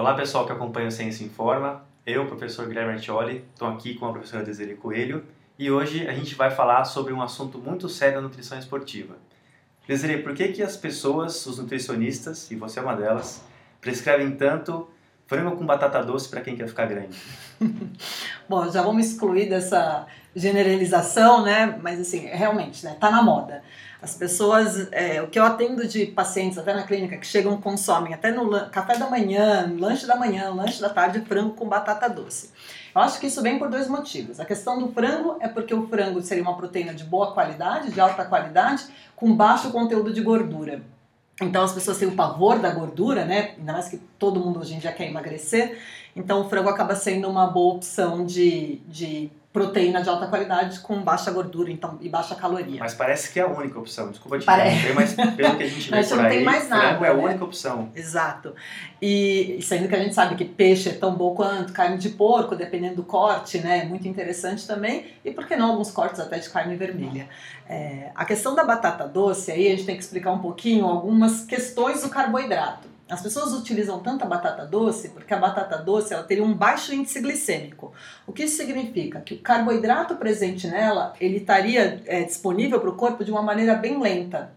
Olá pessoal que acompanha o Ciência Informa, eu, professor Guilherme Artioli, estou aqui com a professora Desiree Coelho e hoje a gente vai falar sobre um assunto muito sério da nutrição esportiva. Desiree, por que, que as pessoas, os nutricionistas, e você é uma delas, prescrevem tanto frango com batata doce para quem quer ficar grande? Bom, já vamos excluir dessa generalização, né? Mas assim, realmente, né? Tá na moda. As pessoas, é, o que eu atendo de pacientes até na clínica que chegam consomem até no café da manhã, lanche da manhã, lanche da tarde, frango com batata doce. Eu acho que isso vem por dois motivos. A questão do frango é porque o frango seria uma proteína de boa qualidade, de alta qualidade, com baixo conteúdo de gordura. Então as pessoas têm o pavor da gordura, né? Ainda mais que todo mundo hoje em dia quer emagrecer. Então o frango acaba sendo uma boa opção de, de proteína de alta qualidade com baixa gordura então, e baixa caloria. Mas parece que é a única opção. Desculpa te interromper, mas pelo que a gente vê por não aí, tem mais nada, frango é a né? única opção. Exato. E sendo que a gente sabe que peixe é tão bom quanto carne de porco, dependendo do corte, né? É muito interessante também. E por que não alguns cortes até de carne vermelha? É, a questão da batata doce, aí a gente tem que explicar um pouquinho algumas questões do carboidrato. As pessoas utilizam tanta batata doce porque a batata doce ela teria um baixo índice glicêmico. O que isso significa? Que o carboidrato presente nela ele estaria é, disponível para o corpo de uma maneira bem lenta.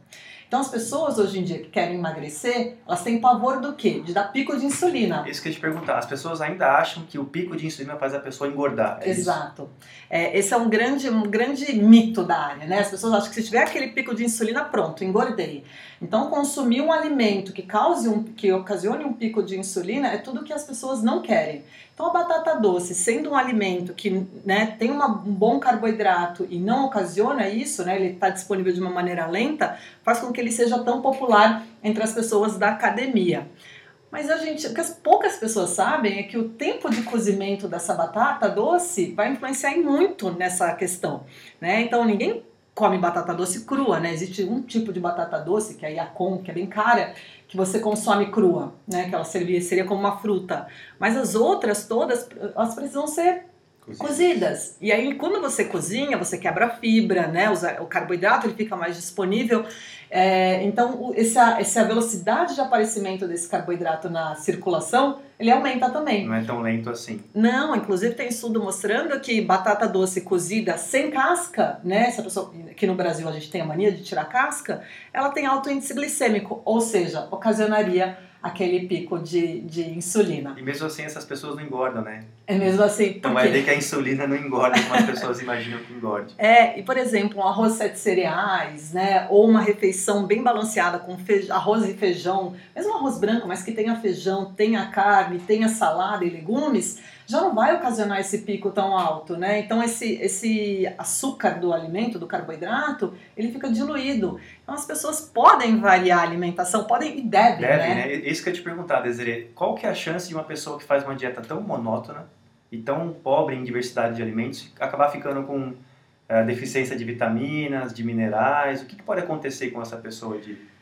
Então as pessoas hoje em dia que querem emagrecer, elas têm pavor do quê? De dar pico de insulina. Isso que eu ia te perguntar. As pessoas ainda acham que o pico de insulina faz a pessoa engordar. É Exato. É, esse é um grande, um grande mito da área, né? As pessoas acham que se tiver aquele pico de insulina, pronto, engordei. Então consumir um alimento que cause um, que ocasione um pico de insulina é tudo que as pessoas não querem. Então a batata doce, sendo um alimento que né, tem uma, um bom carboidrato e não ocasiona isso, né, ele está disponível de uma maneira lenta, faz com que ele seja tão popular entre as pessoas da academia. Mas a gente, o que as poucas pessoas sabem é que o tempo de cozimento dessa batata doce vai influenciar muito nessa questão, né? Então ninguém come batata doce crua, né? Existe um tipo de batata doce, que é a Yacon, que é bem cara, que você consome crua, né? Que ela seria, seria como uma fruta. Mas as outras todas, elas precisam ser Cozidas. cozidas. E aí, quando você cozinha, você quebra a fibra, né? O carboidrato ele fica mais disponível. É, então, essa, essa velocidade de aparecimento desse carboidrato na circulação, ele aumenta também. Não é tão lento assim. Não, inclusive tem estudo mostrando que batata doce cozida sem casca, né? Essa pessoa que no Brasil a gente tem a mania de tirar casca, ela tem alto índice glicêmico, ou seja, ocasionaria aquele pico de, de insulina. E mesmo assim essas pessoas não engordam, né? É mesmo assim, Então por vai ver que a insulina não engorda como as pessoas imaginam que engorde. É, e por exemplo, um arroz sete cereais, né? Ou uma refeição bem balanceada com fej- arroz e feijão, mesmo arroz branco, mas que tenha feijão, tenha carne, tenha salada e legumes, já não vai ocasionar esse pico tão alto, né? Então esse, esse açúcar do alimento, do carboidrato, ele fica diluído. Então as pessoas podem variar a alimentação, podem e devem, Deve, né? né? Isso que eu te perguntar, Desiree. Qual que é a chance de uma pessoa que faz uma dieta tão monótona e tão pobre em diversidade de alimentos acabar ficando com eh, deficiência de vitaminas, de minerais? O que, que pode acontecer com essa pessoa de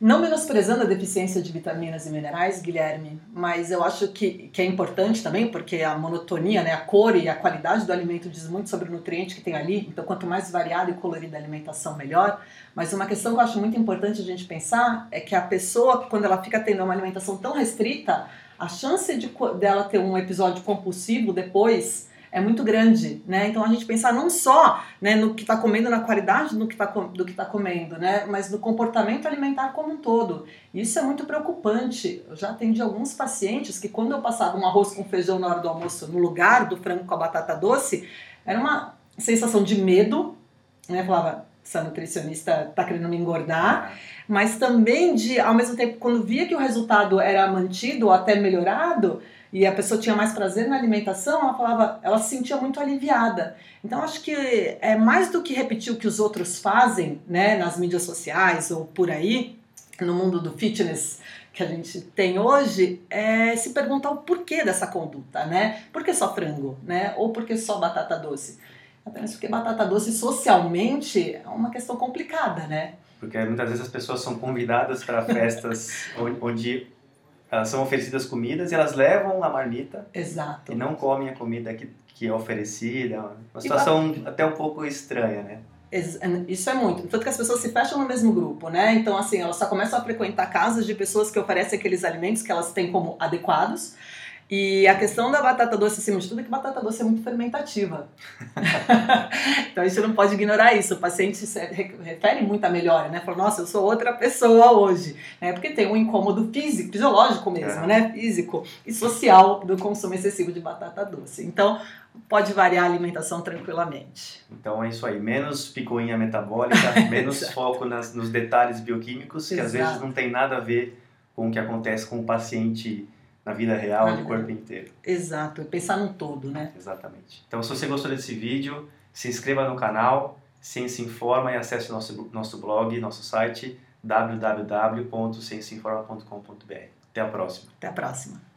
Não menosprezando a deficiência de vitaminas e minerais, Guilherme, mas eu acho que, que é importante também, porque a monotonia, né, a cor e a qualidade do alimento diz muito sobre o nutriente que tem ali, então quanto mais variada e colorida a alimentação, melhor. Mas uma questão que eu acho muito importante a gente pensar é que a pessoa, quando ela fica tendo uma alimentação tão restrita, a chance de, dela ter um episódio compulsivo depois é muito grande, né? Então a gente pensar não só né, no que está comendo, na qualidade do que está do que tá comendo, né? Mas no comportamento alimentar como um todo. Isso é muito preocupante. Eu já atendi alguns pacientes que quando eu passava um arroz com feijão na hora do almoço no lugar do frango com a batata doce, era uma sensação de medo, né? Falava, essa nutricionista tá querendo me engordar, mas também de, ao mesmo tempo, quando via que o resultado era mantido ou até melhorado, e a pessoa tinha mais prazer na alimentação, ela falava, ela se sentia muito aliviada. Então acho que é mais do que repetir o que os outros fazem, né, nas mídias sociais ou por aí, no mundo do fitness que a gente tem hoje, é se perguntar o porquê dessa conduta, né? Por que só frango, né? Ou por que só batata doce? Apenas porque batata doce socialmente é uma questão complicada, né? Porque muitas vezes as pessoas são convidadas para festas onde, onde elas são oferecidas comidas e elas levam a marmita Exato. e não comem a comida que, que é oferecida. Uma situação até um pouco estranha, né? Isso é muito. Tanto que as pessoas se fecham no mesmo grupo, né? Então, assim, elas só começam a frequentar casas de pessoas que oferecem aqueles alimentos que elas têm como adequados. E a questão da batata doce, acima de tudo, é que batata doce é muito fermentativa. então a gente não pode ignorar isso. O paciente refere muito à melhora, né? Fala, nossa, eu sou outra pessoa hoje. Né? Porque tem um incômodo físico, fisiológico mesmo, é. né? Físico e social do consumo excessivo de batata doce. Então, pode variar a alimentação tranquilamente. Então é isso aí, menos picuinha metabólica, menos foco nas, nos detalhes bioquímicos, que Exato. às vezes não tem nada a ver com o que acontece com o paciente na vida real, no corpo inteiro. Exato, é pensar no todo, né? Exatamente. Então, se você gostou desse vídeo, se inscreva no canal, se informa e acesse nosso, nosso blog, nosso site www.cienciainforma.com.br. Até a próxima. Até a próxima.